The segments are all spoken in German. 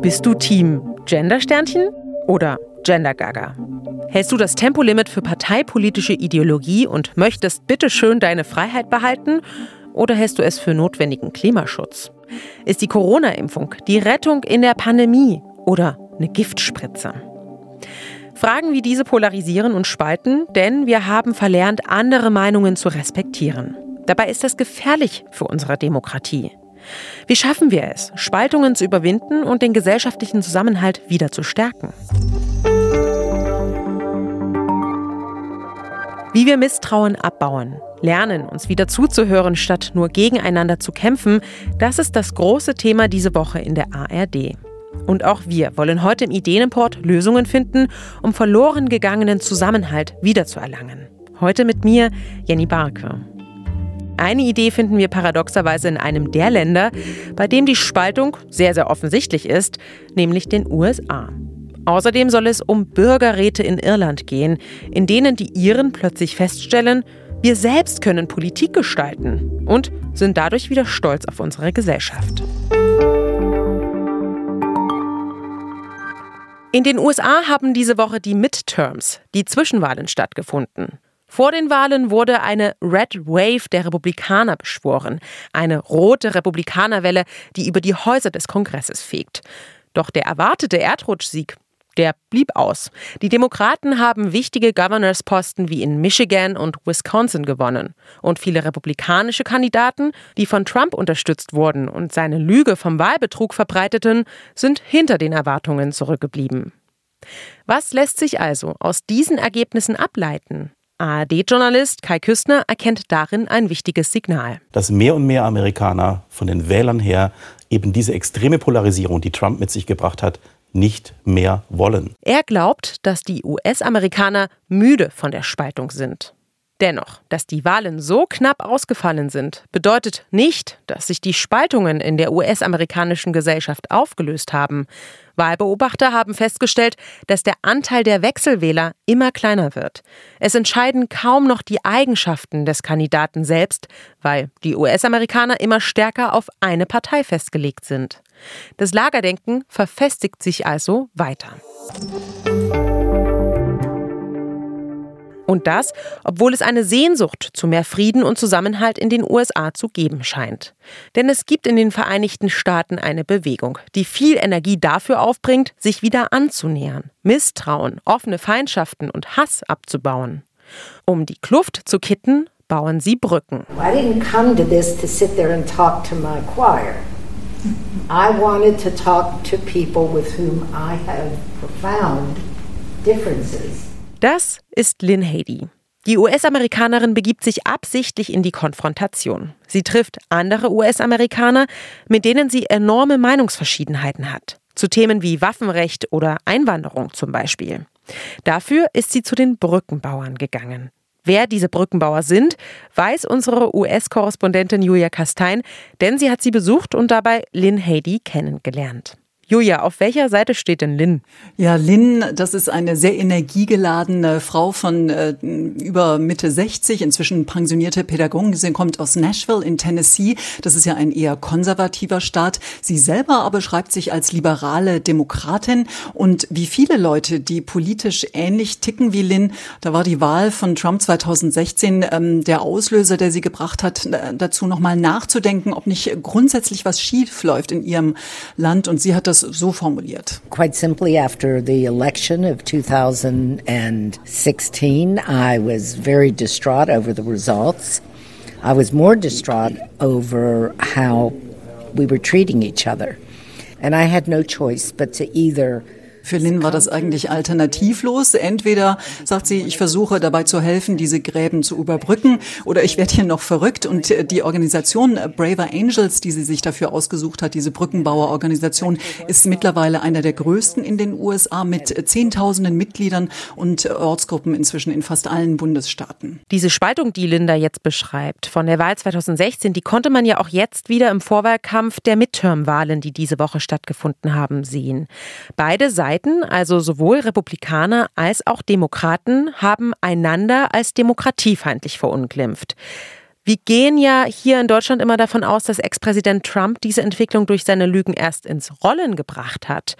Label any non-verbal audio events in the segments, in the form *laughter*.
Bist du Team Gendersternchen oder Gendergaga? Hältst du das Tempolimit für parteipolitische Ideologie und möchtest bitte schön deine Freiheit behalten? Oder hältst du es für notwendigen Klimaschutz? Ist die Corona-Impfung die Rettung in der Pandemie oder eine Giftspritze? Fragen wie diese polarisieren und spalten, denn wir haben verlernt, andere Meinungen zu respektieren. Dabei ist das gefährlich für unsere Demokratie. Wie schaffen wir es, Spaltungen zu überwinden und den gesellschaftlichen Zusammenhalt wieder zu stärken? Wie wir Misstrauen abbauen, lernen, uns wieder zuzuhören, statt nur gegeneinander zu kämpfen, das ist das große Thema diese Woche in der ARD. Und auch wir wollen heute im Ideenimport Lösungen finden, um verloren gegangenen Zusammenhalt wiederzuerlangen. Heute mit mir, Jenny Barke. Eine Idee finden wir paradoxerweise in einem der Länder, bei dem die Spaltung sehr, sehr offensichtlich ist, nämlich den USA. Außerdem soll es um Bürgerräte in Irland gehen, in denen die Iren plötzlich feststellen, wir selbst können Politik gestalten und sind dadurch wieder stolz auf unsere Gesellschaft. In den USA haben diese Woche die Midterms, die Zwischenwahlen stattgefunden. Vor den Wahlen wurde eine Red Wave der Republikaner beschworen, eine rote Republikanerwelle, die über die Häuser des Kongresses fegt. Doch der erwartete Erdrutschsieg der blieb aus. Die Demokraten haben wichtige Governorsposten wie in Michigan und Wisconsin gewonnen. Und viele republikanische Kandidaten, die von Trump unterstützt wurden und seine Lüge vom Wahlbetrug verbreiteten, sind hinter den Erwartungen zurückgeblieben. Was lässt sich also aus diesen Ergebnissen ableiten? ARD-Journalist Kai Küstner erkennt darin ein wichtiges Signal. Dass mehr und mehr Amerikaner von den Wählern her eben diese extreme Polarisierung, die Trump mit sich gebracht hat, nicht mehr wollen. Er glaubt, dass die US-Amerikaner müde von der Spaltung sind. Dennoch, dass die Wahlen so knapp ausgefallen sind, bedeutet nicht, dass sich die Spaltungen in der US-amerikanischen Gesellschaft aufgelöst haben. Wahlbeobachter haben festgestellt, dass der Anteil der Wechselwähler immer kleiner wird. Es entscheiden kaum noch die Eigenschaften des Kandidaten selbst, weil die US-Amerikaner immer stärker auf eine Partei festgelegt sind. Das Lagerdenken verfestigt sich also weiter. Und das, obwohl es eine Sehnsucht zu mehr Frieden und Zusammenhalt in den USA zu geben scheint. Denn es gibt in den Vereinigten Staaten eine Bewegung, die viel Energie dafür aufbringt, sich wieder anzunähern, Misstrauen, offene Feindschaften und Hass abzubauen. Um die Kluft zu kitten, bauen sie Brücken. I didn't come to this to sit there and talk to my choir. I wanted to talk to people with whom I have profound differences. Das ist Lynn Hady. Die US-Amerikanerin begibt sich absichtlich in die Konfrontation. Sie trifft andere US-Amerikaner, mit denen sie enorme Meinungsverschiedenheiten hat. Zu Themen wie Waffenrecht oder Einwanderung zum Beispiel. Dafür ist sie zu den Brückenbauern gegangen. Wer diese Brückenbauer sind, weiß unsere US-Korrespondentin Julia Kastein, denn sie hat sie besucht und dabei Lynn Hady kennengelernt. Julia, auf welcher Seite steht denn Lynn? Ja, Lynn, das ist eine sehr energiegeladene Frau von äh, über Mitte 60, inzwischen pensionierte Pädagogin. Sie kommt aus Nashville in Tennessee. Das ist ja ein eher konservativer Staat. Sie selber aber schreibt sich als liberale Demokratin. Und wie viele Leute, die politisch ähnlich ticken wie Lynn, da war die Wahl von Trump 2016 ähm, der Auslöser, der sie gebracht hat, dazu nochmal nachzudenken, ob nicht grundsätzlich was schief läuft in ihrem Land. Und sie hat das das so formuliert. Quite simply, after the election of 2016, I was very distraught over the results. I was more distraught over how we were treating each other. And I had no choice but to either Für Lynn war das eigentlich alternativlos. Entweder sagt sie, ich versuche dabei zu helfen, diese Gräben zu überbrücken, oder ich werde hier noch verrückt. Und äh, die Organisation Braver Angels, die sie sich dafür ausgesucht hat, diese Brückenbauerorganisation, ist mittlerweile einer der größten in den USA mit Zehntausenden Mitgliedern und Ortsgruppen inzwischen in fast allen Bundesstaaten. Diese Spaltung, die Linda jetzt beschreibt, von der Wahl 2016, die konnte man ja auch jetzt wieder im Vorwahlkampf der Midterm-Wahlen, die diese Woche stattgefunden haben, sehen. Beide Seiten Seiten, also sowohl Republikaner als auch Demokraten, haben einander als demokratiefeindlich verunglimpft. Wir gehen ja hier in Deutschland immer davon aus, dass Ex-Präsident Trump diese Entwicklung durch seine Lügen erst ins Rollen gebracht hat.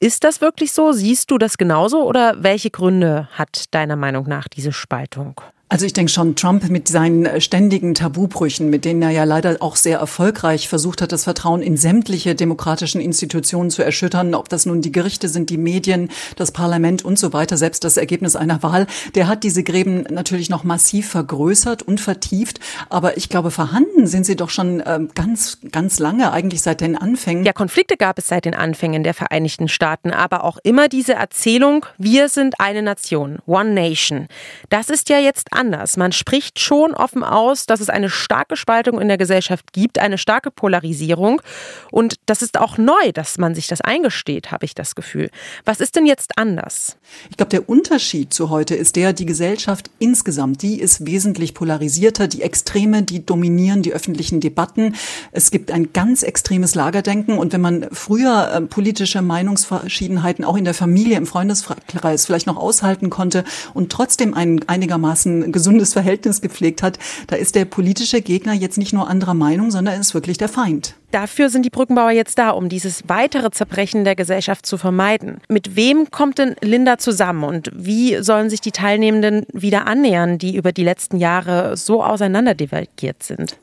Ist das wirklich so? Siehst du das genauso oder welche Gründe hat deiner Meinung nach diese Spaltung? Also ich denke schon, Trump mit seinen äh, ständigen Tabubrüchen, mit denen er ja leider auch sehr erfolgreich versucht hat, das Vertrauen in sämtliche demokratischen Institutionen zu erschüttern, ob das nun die Gerichte sind, die Medien, das Parlament und so weiter, selbst das Ergebnis einer Wahl, der hat diese Gräben natürlich noch massiv vergrößert und vertieft. Aber ich glaube, vorhanden sind sie doch schon ähm, ganz, ganz lange, eigentlich seit den Anfängen. Ja, Konflikte gab es seit den Anfängen der Vereinigten Staaten, aber auch immer diese Erzählung, wir sind eine Nation, One Nation. Das ist ja jetzt anders. Man spricht schon offen aus, dass es eine starke Spaltung in der Gesellschaft gibt, eine starke Polarisierung. Und das ist auch neu, dass man sich das eingesteht, habe ich das Gefühl. Was ist denn jetzt anders? Ich glaube, der Unterschied zu heute ist der, die Gesellschaft insgesamt, die ist wesentlich polarisierter. Die Extreme, die dominieren die öffentlichen Debatten. Es gibt ein ganz extremes Lagerdenken. Und wenn man früher äh, politische Meinungsverschiedenheiten auch in der Familie, im Freundeskreis vielleicht noch aushalten konnte und trotzdem ein einigermaßen gesundes Verhältnis gepflegt hat, da ist der politische Gegner jetzt nicht nur anderer Meinung, sondern ist wirklich der Feind. Dafür sind die Brückenbauer jetzt da, um dieses weitere Zerbrechen der Gesellschaft zu vermeiden. Mit wem kommt denn Linda zusammen und wie sollen sich die Teilnehmenden wieder annähern, die über die letzten Jahre so auseinanderdividiert sind?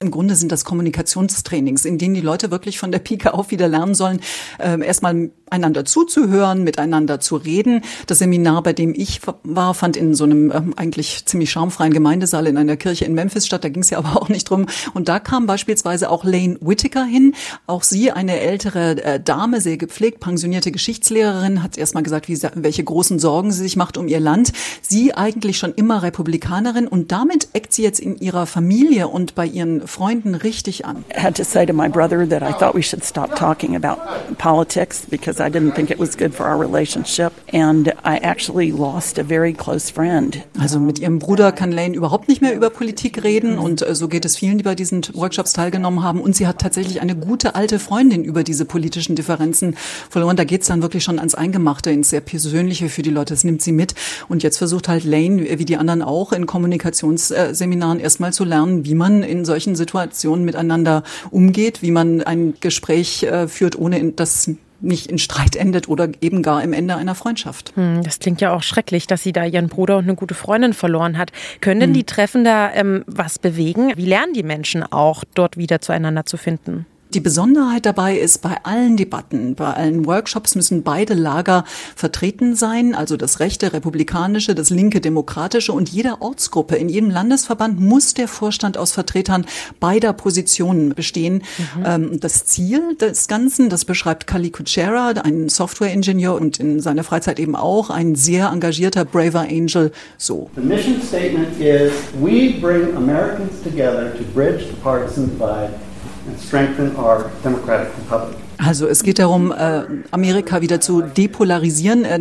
Im Grunde sind das Kommunikationstrainings, in denen die Leute wirklich von der Pike auf wieder lernen sollen, äh, erstmal einander zuzuhören, miteinander zu reden. Das Seminar, bei dem ich war, fand in so einem ähm, eigentlich ziemlich schamfreien Gemeindesaal in einer Kirche in Memphis statt. Da ging es ja *laughs* aber auch nicht drum. Und da kam beispielsweise auch Lane Whittaker hin. Auch sie, eine ältere äh, Dame, sehr gepflegt, pensionierte Geschichtslehrerin, hat erst mal gesagt, wie, welche großen Sorgen sie sich macht um ihr Land. Sie eigentlich schon immer Republikanerin und damit eckt sie jetzt in ihrer Familie und bei ihren Freunden richtig an. I had to say to my brother that I thought we should stop talking about politics because I didn't think it was good for our relationship and I actually lost a very close friend. Also mit ihrem Bruder kann Lane überhaupt nicht mehr über Politik reden und äh, so geht es vielen, die bei diesen Workshops teilgenommen haben und sie hat tatsächlich eine gute alte Freundin über diese politischen Differenzen verloren. Da geht's dann wirklich schon ans Eingemachte, ins sehr Persönliche für die Leute. Das nimmt sie mit und jetzt versucht halt Lane, wie die anderen auch, in Kommunikationsseminaren erstmal zu lernen, wie man in solchen Situationen miteinander umgeht, wie man ein Gespräch äh, führt, ohne dass nicht in Streit endet oder eben gar im Ende einer Freundschaft. Hm, das klingt ja auch schrecklich, dass sie da ihren Bruder und eine gute Freundin verloren hat. Können denn hm. die Treffen da ähm, was bewegen? Wie lernen die Menschen auch, dort wieder zueinander zu finden? Die Besonderheit dabei ist, bei allen Debatten, bei allen Workshops müssen beide Lager vertreten sein, also das rechte republikanische, das linke demokratische und jeder Ortsgruppe, in jedem Landesverband muss der Vorstand aus Vertretern beider Positionen bestehen. Mhm. Ähm, das Ziel des Ganzen, das beschreibt Kali Kuchera, ein Software-Ingenieur und in seiner Freizeit eben auch ein sehr engagierter Braver Angel, so. The mission statement is, we bring Americans together to bridge the partisan divide and strengthen our democratic republic. Also es geht darum, äh, Amerika wieder zu depolarisieren. Er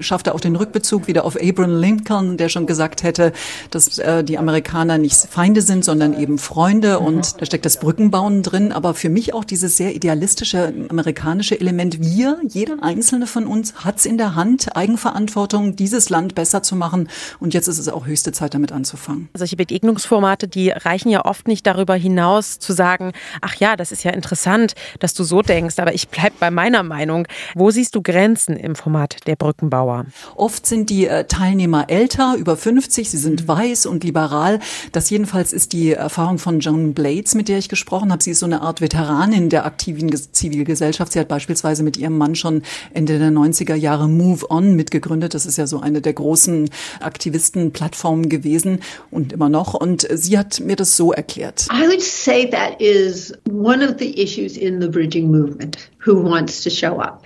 schafft auch den Rückbezug wieder auf Abraham Lincoln, der schon gesagt hätte, dass äh, die Amerikaner nicht Feinde sind, sondern eben Freunde. Mhm. Und da steckt das Brückenbauen drin. Aber für mich auch dieses sehr idealistische amerikanische Element. Wir, jeder einzelne von uns, hat's in der Hand, Eigenverantwortung, dieses Land besser zu machen. Und jetzt ist es auch höchste Zeit, damit anzufangen. Solche Begegnungsformate, die reichen ja oft nicht darüber hinaus, zu sagen, ach ja, das ist ja interessant, dass du so denkst aber ich bleibe bei meiner Meinung. Wo siehst du Grenzen im Format der Brückenbauer? Oft sind die äh, Teilnehmer älter, über 50, sie sind weiß und liberal. Das jedenfalls ist die Erfahrung von Joan Blades, mit der ich gesprochen habe. Sie ist so eine Art Veteranin der aktiven Zivilgesellschaft. Sie hat beispielsweise mit ihrem Mann schon Ende der 90er Jahre Move On mitgegründet. Das ist ja so eine der großen Aktivistenplattformen gewesen und immer noch. Und sie hat mir das so erklärt. I would say that is one of the issues in the bridging movement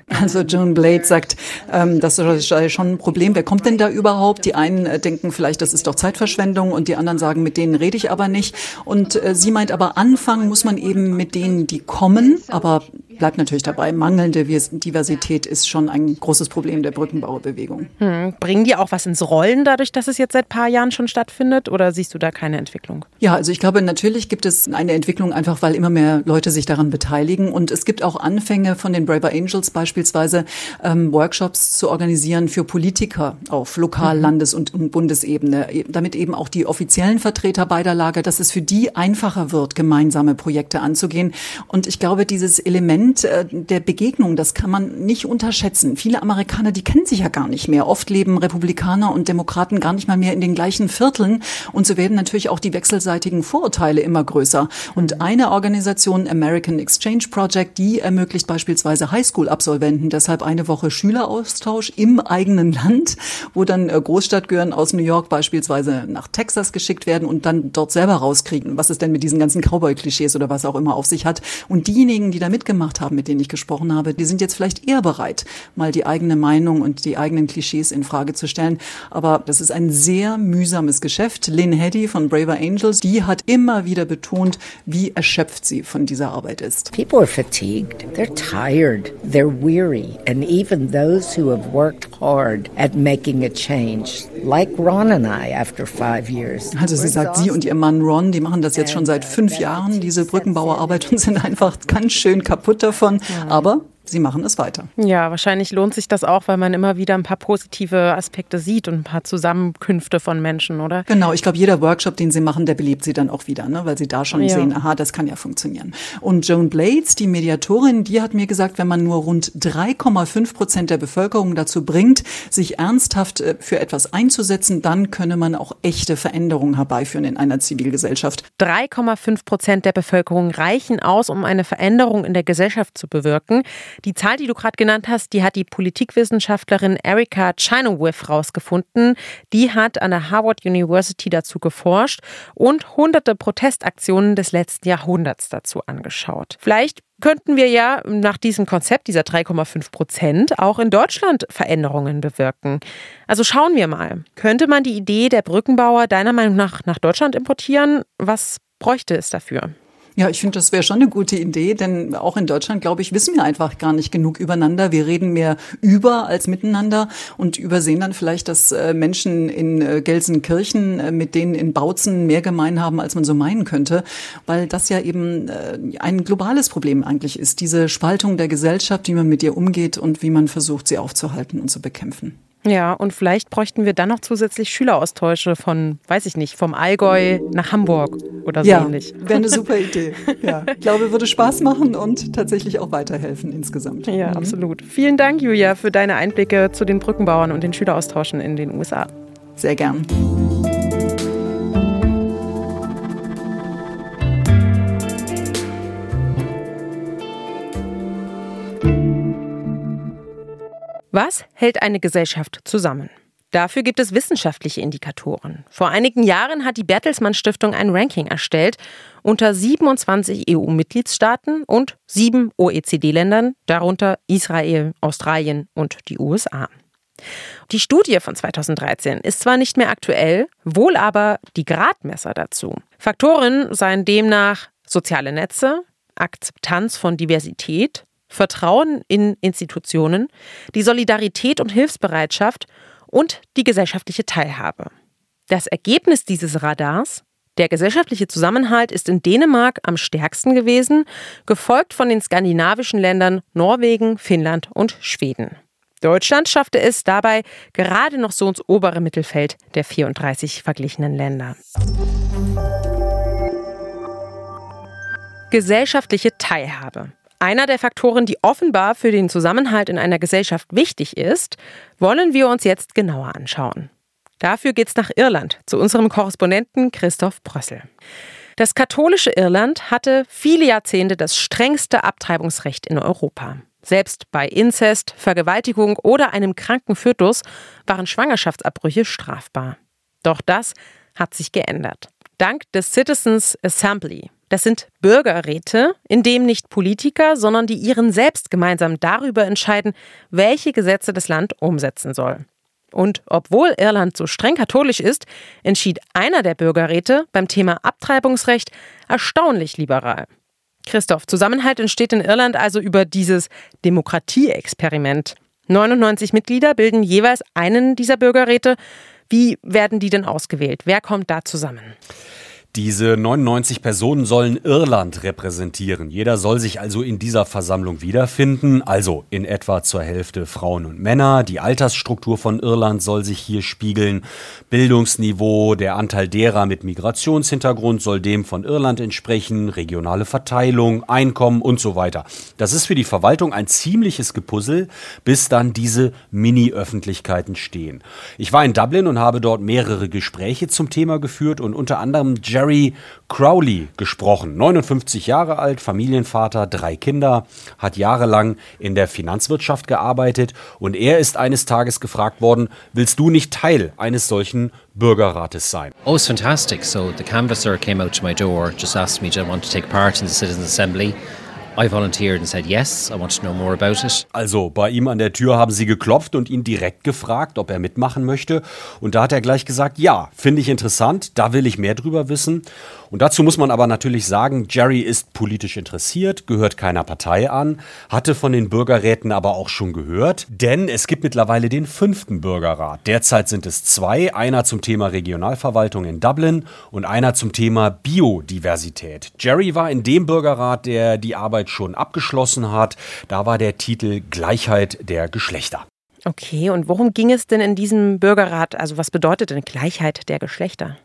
Also Joan Blade sagt, ähm, das ist schon ein Problem. Wer kommt denn da überhaupt? Die einen äh, denken vielleicht, das ist doch Zeitverschwendung und die anderen sagen, mit denen rede ich aber nicht. Und äh, sie meint aber, anfangen muss man eben mit denen, die kommen. Aber bleibt natürlich dabei, mangelnde Diversität ist schon ein großes Problem der Brückenbauerbewegung. Hm. Bringen die auch was ins Rollen dadurch, dass es jetzt seit ein paar Jahren schon stattfindet oder siehst du da keine Entwicklung? Ja, also ich glaube, natürlich gibt es eine Entwicklung einfach, weil immer mehr Leute sich daran beteiligen und es gibt auch Anfänge von den Braver Angels beispielsweise, ähm, Workshops zu organisieren für Politiker auf Lokal-, mhm. Landes- und Bundesebene, e, damit eben auch die offiziellen Vertreter beider Lager, dass es für die einfacher wird, gemeinsame Projekte anzugehen. Und ich glaube, dieses Element äh, der Begegnung, das kann man nicht unterschätzen. Viele Amerikaner, die kennen sich ja gar nicht mehr. Oft leben Republikaner und Demokraten gar nicht mal mehr in den gleichen Vierteln. Und so werden natürlich auch die wechselseitigen Vorurteile immer größer. Und eine Organisation, American Exchange Project, die ermöglicht beispielsweise Highschool-Absolventen deshalb eine Woche Schüleraustausch im eigenen Land, wo dann äh, Großstadtgehören aus New York beispielsweise nach Texas geschickt werden und dann dort selber rauskriegen, was es denn mit diesen ganzen Cowboy-Klischees oder was auch immer auf sich hat. Und diejenigen, die da mitgemacht haben, mit denen ich gesprochen habe, die sind jetzt vielleicht eher bereit, mal die eigene Meinung und die eigenen Klischees in Frage zu stellen. Aber das ist ein sehr mühsames Geschäft. Lynn Heddy von Braver Angels, die hat immer wieder betont, wie erschöpft sie von dieser Arbeit ist. People are fatigued. They're tired. They're weary. And even those who have worked hard at making a change, like Ron and I after five years. Also sie sagt, sie und ihr Mann Ron, die machen das jetzt schon seit fünf Jahren, diese Brückenbauerarbeit und sind einfach ganz schön kaputt davon. Aber sie machen es weiter. Ja, wahrscheinlich lohnt sich das auch, weil man immer wieder ein paar positive Aspekte sieht und ein paar Zusammenkünfte von Menschen, oder? Genau, ich glaube, jeder Workshop, den sie machen, der belebt sie dann auch wieder, ne? weil sie da schon ja. sehen, aha, das kann ja funktionieren. Und Joan Blades, die Mediatorin, die hat mir gesagt, wenn man nur rund 3,5 Prozent der Bevölkerung dazu bringt, sich ernsthaft äh, für etwas einzusetzen, dann könne man auch echte Veränderungen herbeiführen in einer Zivilgesellschaft. 3,5 Prozent der Bevölkerung reichen aus, um eine Veränderung in der Gesellschaft zu bewirken. Die Zahl, die du gerade genannt hast, die hat die Politikwissenschaftlerin Erika Chinowith rausgefunden. Die hat an der Harvard University dazu geforscht und hunderte Protestaktionen des letzten Jahrhunderts dazu angeschaut. Vielleicht könnten wir ja nach diesem Konzept dieser 3,5 Prozent auch in Deutschland Veränderungen bewirken. Also schauen wir mal. Könnte man die Idee der Brückenbauer deiner Meinung nach nach Deutschland importieren? Was bräuchte es dafür? Ja, ich finde, das wäre schon eine gute Idee, denn auch in Deutschland, glaube ich, wissen wir einfach gar nicht genug übereinander. Wir reden mehr über als miteinander und übersehen dann vielleicht, dass äh, Menschen in äh, Gelsenkirchen äh, mit denen in Bautzen mehr gemein haben, als man so meinen könnte, weil das ja eben ein globales Problem eigentlich ist, diese Spaltung der Gesellschaft, wie man mit ihr umgeht und wie man versucht, sie aufzuhalten und zu bekämpfen. Ja, und vielleicht bräuchten wir dann noch zusätzlich Schüleraustausche von, weiß ich nicht, vom Allgäu nach Hamburg oder so ja, ähnlich. Wäre eine super *laughs* Idee. Ja, ich glaube, würde Spaß machen und tatsächlich auch weiterhelfen insgesamt. Ja, mhm. absolut. Vielen Dank, Julia, für deine Einblicke zu den Brückenbauern und den Schüleraustauschen in den USA. Sehr gern. Was hält eine Gesellschaft zusammen? Dafür gibt es wissenschaftliche Indikatoren. Vor einigen Jahren hat die Bertelsmann Stiftung ein Ranking erstellt unter 27 EU-Mitgliedstaaten und sieben OECD-Ländern, darunter Israel, Australien und die USA. Die Studie von 2013 ist zwar nicht mehr aktuell, wohl aber die Gradmesser dazu. Faktoren seien demnach soziale Netze, Akzeptanz von Diversität, Vertrauen in Institutionen, die Solidarität und Hilfsbereitschaft und die gesellschaftliche Teilhabe. Das Ergebnis dieses Radars der gesellschaftliche Zusammenhalt ist in Dänemark am stärksten gewesen, gefolgt von den skandinavischen Ländern Norwegen, Finnland und Schweden. Deutschland schaffte es dabei gerade noch so ins obere Mittelfeld der 34 verglichenen Länder. Gesellschaftliche Teilhabe. Einer der Faktoren, die offenbar für den Zusammenhalt in einer Gesellschaft wichtig ist, wollen wir uns jetzt genauer anschauen. Dafür geht's nach Irland zu unserem Korrespondenten Christoph Brössel. Das katholische Irland hatte viele Jahrzehnte das strengste Abtreibungsrecht in Europa. Selbst bei Inzest, Vergewaltigung oder einem kranken Fötus waren Schwangerschaftsabbrüche strafbar. Doch das hat sich geändert. Dank des Citizens Assembly, das sind Bürgerräte, in dem nicht Politiker, sondern die ihren selbst gemeinsam darüber entscheiden, welche Gesetze das Land umsetzen soll. Und obwohl Irland so streng katholisch ist, entschied einer der Bürgerräte beim Thema Abtreibungsrecht erstaunlich liberal. Christoph, Zusammenhalt entsteht in Irland also über dieses Demokratieexperiment. 99 Mitglieder bilden jeweils einen dieser Bürgerräte. Wie werden die denn ausgewählt? Wer kommt da zusammen? Diese 99 Personen sollen Irland repräsentieren. Jeder soll sich also in dieser Versammlung wiederfinden, also in etwa zur Hälfte Frauen und Männer. Die Altersstruktur von Irland soll sich hier spiegeln. Bildungsniveau, der Anteil derer mit Migrationshintergrund soll dem von Irland entsprechen, regionale Verteilung, Einkommen und so weiter. Das ist für die Verwaltung ein ziemliches Gepuzzle, bis dann diese Mini-Öffentlichkeiten stehen. Ich war in Dublin und habe dort mehrere Gespräche zum Thema geführt und unter anderem Jerry Gary Crowley gesprochen. 59 Jahre alt, Familienvater, drei Kinder, hat jahrelang in der Finanzwirtschaft gearbeitet und er ist eines Tages gefragt worden, willst du nicht Teil eines solchen Bürgerrates sein? Oh, it's fantastic. So the canvasser came out to my door, just asked me, do I want to take part in the Citizens Assembly? I volunteered and said yes, I want to know more about it. Also bei ihm an der Tür haben sie geklopft und ihn direkt gefragt, ob er mitmachen möchte. Und da hat er gleich gesagt, ja, finde ich interessant, da will ich mehr drüber wissen. Und dazu muss man aber natürlich sagen, Jerry ist politisch interessiert, gehört keiner Partei an, hatte von den Bürgerräten aber auch schon gehört, denn es gibt mittlerweile den fünften Bürgerrat. Derzeit sind es zwei, einer zum Thema Regionalverwaltung in Dublin und einer zum Thema Biodiversität. Jerry war in dem Bürgerrat, der die Arbeit schon abgeschlossen hat. Da war der Titel Gleichheit der Geschlechter. Okay, und worum ging es denn in diesem Bürgerrat? Also was bedeutet denn Gleichheit der Geschlechter?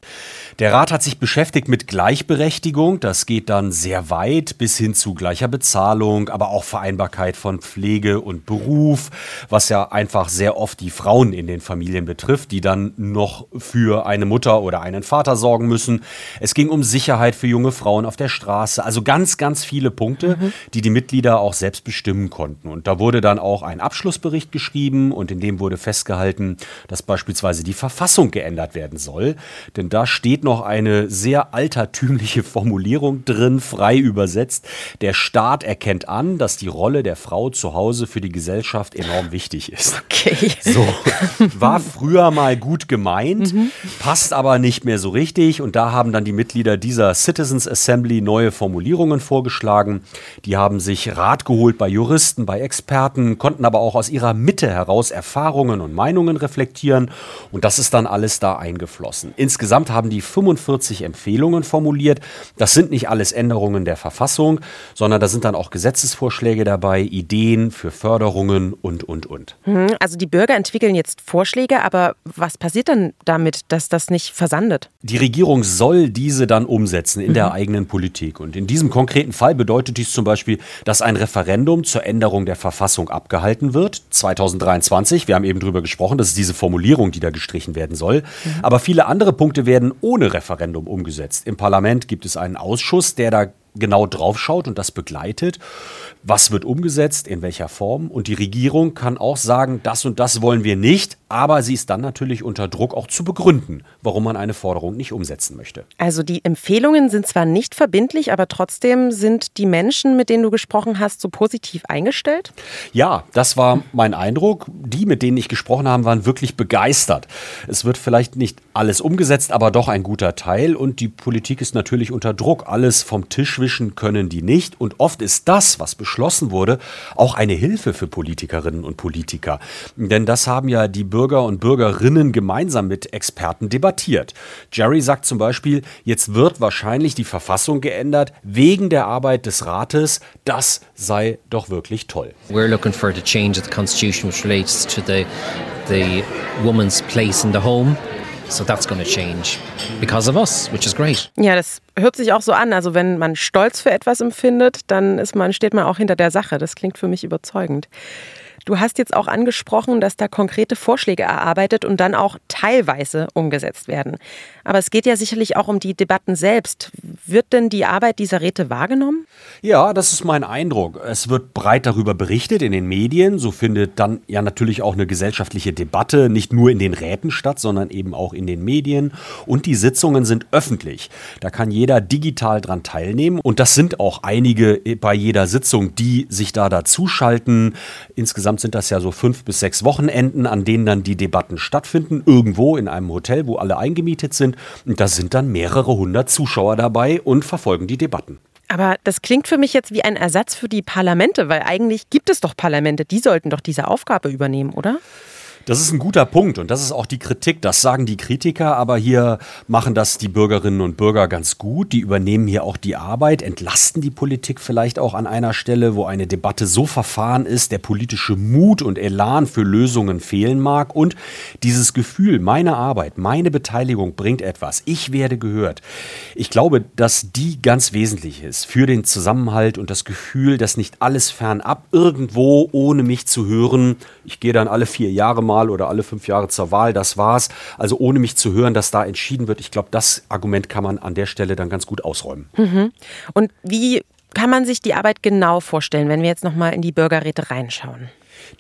Der Rat hat sich beschäftigt mit Gleichberechtigung. Das geht dann sehr weit bis hin zu gleicher Bezahlung, aber auch Vereinbarkeit von Pflege und Beruf, was ja einfach sehr oft die Frauen in den Familien betrifft, die dann noch für eine Mutter oder einen Vater sorgen müssen. Es ging um Sicherheit für junge Frauen auf der Straße. Also ganz, ganz viele Punkte, mhm. die die Mitglieder auch selbst bestimmen konnten. Und da wurde dann auch ein Abschlussbericht geschrieben und in dem wurde festgehalten, dass beispielsweise die Verfassung geändert werden soll. Denn da steht noch eine sehr altertümliche Formulierung drin, frei übersetzt. Der Staat erkennt an, dass die Rolle der Frau zu Hause für die Gesellschaft enorm wichtig ist. Okay. So, war früher mal gut gemeint, mhm. passt aber nicht mehr so richtig. Und da haben dann die Mitglieder dieser Citizens Assembly neue Formulierungen vorgeschlagen. Die haben sich Rat geholt bei Juristen, bei Experten, konnten aber auch aus ihrer Mitte heraus Erfahrungen und Meinungen reflektieren und das ist dann alles da eingeflossen. Insgesamt haben die 45 Empfehlungen formuliert. Das sind nicht alles Änderungen der Verfassung, sondern da sind dann auch Gesetzesvorschläge dabei, Ideen für Förderungen und, und, und. Hm, also die Bürger entwickeln jetzt Vorschläge, aber was passiert dann damit, dass das nicht versandet? Die Regierung soll diese dann umsetzen in mhm. der eigenen Politik. Und in diesem konkreten Fall bedeutet dies zum Beispiel, dass ein Referendum zur Änderung der Verfassung abgehalten wird, 2023 20. Wir haben eben drüber gesprochen, das ist diese Formulierung, die da gestrichen werden soll. Mhm. Aber viele andere Punkte werden ohne Referendum umgesetzt. Im Parlament gibt es einen Ausschuss, der da genau draufschaut und das begleitet. Was wird umgesetzt, in welcher Form? Und die Regierung kann auch sagen, das und das wollen wir nicht, aber sie ist dann natürlich unter Druck auch zu begründen, warum man eine Forderung nicht umsetzen möchte. Also die Empfehlungen sind zwar nicht verbindlich, aber trotzdem sind die Menschen, mit denen du gesprochen hast, so positiv eingestellt? Ja, das war mein Eindruck. Die, mit denen ich gesprochen habe, waren wirklich begeistert. Es wird vielleicht nicht alles umgesetzt, aber doch ein guter Teil und die Politik ist natürlich unter Druck. Alles vom Tisch wischen können die nicht und oft ist das, was beschlossen wurde, auch eine Hilfe für Politikerinnen und Politiker. Denn das haben ja die Bürger und Bürgerinnen gemeinsam mit Experten debattiert. Jerry sagt zum Beispiel, jetzt wird wahrscheinlich die Verfassung geändert wegen der Arbeit des Rates. Das sei doch wirklich toll. We're looking for the change of the constitution which relates to the the woman's place in the home. So that's going to change because of us, which is great. Ja, das hört sich auch so an. Also wenn man Stolz für etwas empfindet, dann ist man, steht man auch hinter der Sache. Das klingt für mich überzeugend. Du hast jetzt auch angesprochen, dass da konkrete Vorschläge erarbeitet und dann auch teilweise umgesetzt werden. Aber es geht ja sicherlich auch um die Debatten selbst. Wird denn die Arbeit dieser Räte wahrgenommen? Ja, das ist mein Eindruck. Es wird breit darüber berichtet in den Medien. So findet dann ja natürlich auch eine gesellschaftliche Debatte nicht nur in den Räten statt, sondern eben auch in den Medien. Und die Sitzungen sind öffentlich. Da kann jeder digital dran teilnehmen. Und das sind auch einige bei jeder Sitzung, die sich da dazuschalten. Insgesamt sind das ja so fünf bis sechs Wochenenden, an denen dann die Debatten stattfinden. Irgendwo in einem Hotel, wo alle eingemietet sind sind. Und da sind dann mehrere hundert Zuschauer dabei und verfolgen die Debatten. Aber das klingt für mich jetzt wie ein Ersatz für die Parlamente, weil eigentlich gibt es doch Parlamente, die sollten doch diese Aufgabe übernehmen, oder? Das ist ein guter Punkt und das ist auch die Kritik. Das sagen die Kritiker, aber hier machen das die Bürgerinnen und Bürger ganz gut. Die übernehmen hier auch die Arbeit, entlasten die Politik vielleicht auch an einer Stelle, wo eine Debatte so verfahren ist, der politische Mut und Elan für Lösungen fehlen mag und dieses Gefühl, meine Arbeit, meine Beteiligung bringt etwas. Ich werde gehört. Ich glaube, dass die ganz wesentlich ist für den Zusammenhalt und das Gefühl, dass nicht alles fernab irgendwo ohne mich zu hören. Ich gehe dann alle vier Jahre mal mal oder alle fünf Jahre zur Wahl, das war's. Also ohne mich zu hören, dass da entschieden wird. Ich glaube, das Argument kann man an der Stelle dann ganz gut ausräumen. Mhm. Und wie kann man sich die Arbeit genau vorstellen, wenn wir jetzt nochmal in die Bürgerräte reinschauen?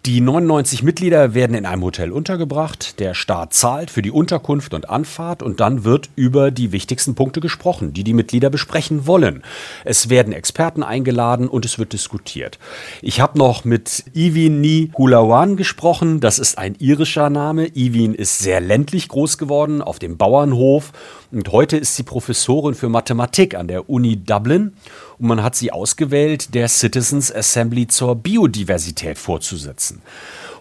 Die 99 Mitglieder werden in einem Hotel untergebracht. Der Staat zahlt für die Unterkunft und Anfahrt und dann wird über die wichtigsten Punkte gesprochen, die die Mitglieder besprechen wollen. Es werden Experten eingeladen und es wird diskutiert. Ich habe noch mit Ivin Ni Hulawan gesprochen. Das ist ein irischer Name. Ivin ist sehr ländlich groß geworden auf dem Bauernhof und heute ist sie Professorin für Mathematik an der Uni Dublin und man hat sie ausgewählt, der Citizens Assembly zur Biodiversität vorzusitzen.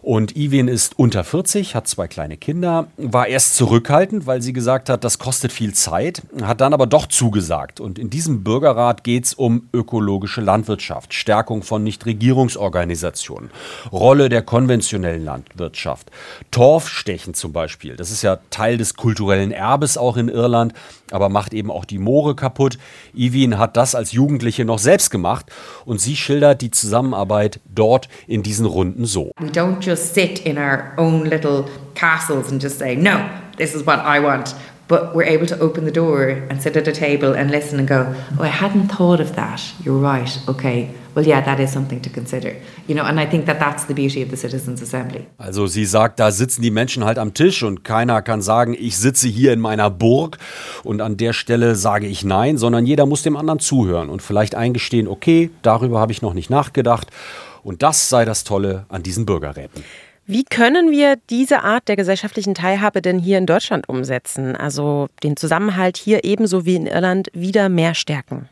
Und Iwin ist unter 40, hat zwei kleine Kinder, war erst zurückhaltend, weil sie gesagt hat, das kostet viel Zeit, hat dann aber doch zugesagt. Und in diesem Bürgerrat geht es um ökologische Landwirtschaft, Stärkung von Nichtregierungsorganisationen, Rolle der konventionellen Landwirtschaft, Torfstechen zum Beispiel. Das ist ja Teil des kulturellen Erbes auch in Irland, aber macht eben auch die Moore kaputt. Iwin hat das als Jugendliche noch selbst gemacht und sie schildert die Zusammenarbeit dort in diesen Runden so. We don't just sit in our own little castles and just say, no, this is what I want. But we're able to open the door and sit at a table and listen and go, oh, I hadn't thought of that. You're right. Okay. Well, yeah, that is something to consider. You know, and I think that that's the beauty of the Citizens Assembly. Also sie sagt, da sitzen die Menschen halt am Tisch und keiner kann sagen, ich sitze hier in meiner Burg und an der Stelle sage ich nein, sondern jeder muss dem anderen zuhören und vielleicht eingestehen, okay, darüber habe ich noch nicht nachgedacht und das sei das Tolle an diesen Bürgerräten. Wie können wir diese Art der gesellschaftlichen Teilhabe denn hier in Deutschland umsetzen? Also den Zusammenhalt hier ebenso wie in Irland wieder mehr stärken?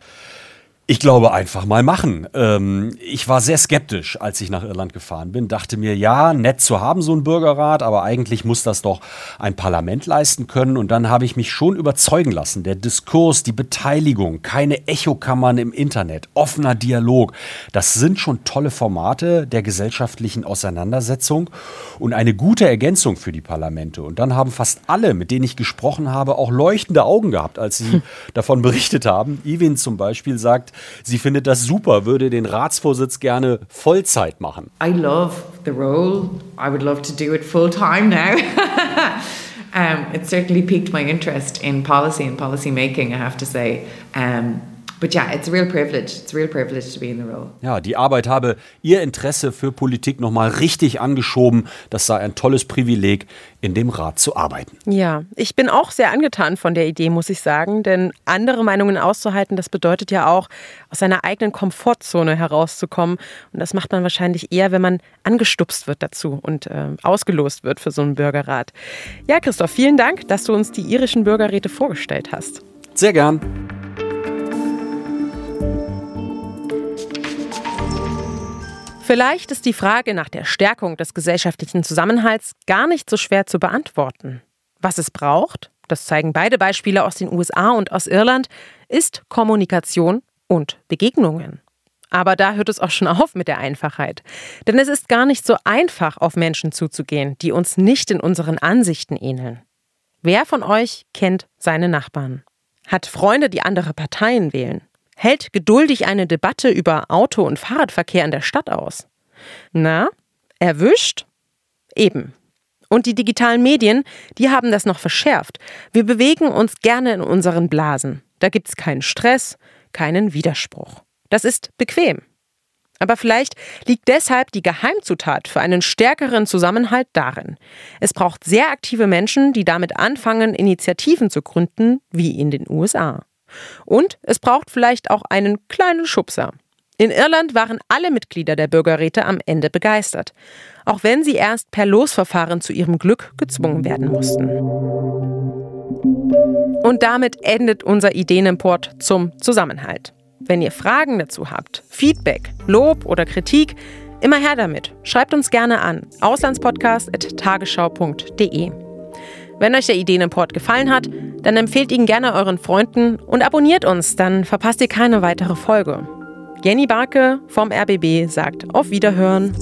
Ich glaube einfach mal machen. Ähm, ich war sehr skeptisch, als ich nach Irland gefahren bin. Dachte mir, ja, nett zu haben, so ein Bürgerrat, aber eigentlich muss das doch ein Parlament leisten können. Und dann habe ich mich schon überzeugen lassen. Der Diskurs, die Beteiligung, keine Echokammern im Internet, offener Dialog. Das sind schon tolle Formate der gesellschaftlichen Auseinandersetzung und eine gute Ergänzung für die Parlamente. Und dann haben fast alle, mit denen ich gesprochen habe, auch leuchtende Augen gehabt, als sie *laughs* davon berichtet haben. Iwin zum Beispiel sagt, Sie findet das super, würde den Ratsvorsitz gerne Vollzeit machen. I love the role. I would love to do it full time now. *laughs* um, it certainly piqued my interest in policy and policy making, I have to say. Um, But yeah, it's a real privilege. It's a real privilege to be in the role. Ja, die Arbeit habe ihr Interesse für Politik nochmal richtig angeschoben. Das sei ein tolles Privileg, in dem Rat zu arbeiten. Ja, ich bin auch sehr angetan von der Idee, muss ich sagen. Denn andere Meinungen auszuhalten, das bedeutet ja auch, aus seiner eigenen Komfortzone herauszukommen. Und das macht man wahrscheinlich eher, wenn man angestupst wird dazu und äh, ausgelost wird für so einen Bürgerrat. Ja, Christoph, vielen Dank, dass du uns die irischen Bürgerräte vorgestellt hast. Sehr gern. Vielleicht ist die Frage nach der Stärkung des gesellschaftlichen Zusammenhalts gar nicht so schwer zu beantworten. Was es braucht, das zeigen beide Beispiele aus den USA und aus Irland, ist Kommunikation und Begegnungen. Aber da hört es auch schon auf mit der Einfachheit. Denn es ist gar nicht so einfach, auf Menschen zuzugehen, die uns nicht in unseren Ansichten ähneln. Wer von euch kennt seine Nachbarn? Hat Freunde, die andere Parteien wählen? Hält geduldig eine Debatte über Auto- und Fahrradverkehr in der Stadt aus. Na, erwischt? Eben. Und die digitalen Medien, die haben das noch verschärft. Wir bewegen uns gerne in unseren Blasen. Da gibt's keinen Stress, keinen Widerspruch. Das ist bequem. Aber vielleicht liegt deshalb die Geheimzutat für einen stärkeren Zusammenhalt darin. Es braucht sehr aktive Menschen, die damit anfangen, Initiativen zu gründen, wie in den USA. Und es braucht vielleicht auch einen kleinen Schubser. In Irland waren alle Mitglieder der Bürgerräte am Ende begeistert, auch wenn sie erst per Losverfahren zu ihrem Glück gezwungen werden mussten. Und damit endet unser Ideenimport zum Zusammenhalt. Wenn ihr Fragen dazu habt, Feedback, Lob oder Kritik, immer her damit. Schreibt uns gerne an auslandspodcast.tagesschau.de. Wenn euch der Ideenimport gefallen hat, dann empfehlt ihn gerne euren Freunden und abonniert uns, dann verpasst ihr keine weitere Folge. Jenny Barke vom RBB sagt auf Wiederhören.